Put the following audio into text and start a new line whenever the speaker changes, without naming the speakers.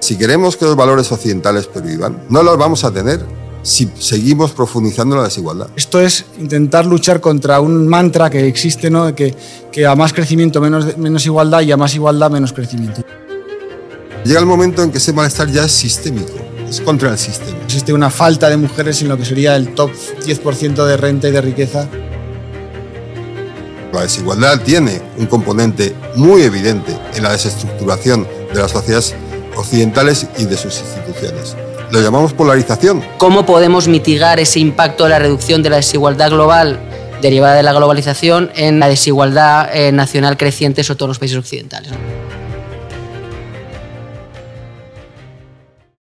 Si queremos que los valores occidentales pervivan, no los vamos a tener si seguimos profundizando la desigualdad.
Esto es intentar luchar contra un mantra que existe, ¿no? que, que a más crecimiento menos, menos igualdad y a más igualdad menos crecimiento.
Llega el momento en que ese malestar ya es sistémico, es contra el sistema.
Existe una falta de mujeres en lo que sería el top 10% de renta y de riqueza.
La desigualdad tiene un componente muy evidente en la desestructuración de las sociedades occidentales y de sus instituciones. Lo llamamos polarización.
¿Cómo podemos mitigar ese impacto de la reducción de la desigualdad global derivada de la globalización en la desigualdad eh, nacional creciente sobre todos los países occidentales?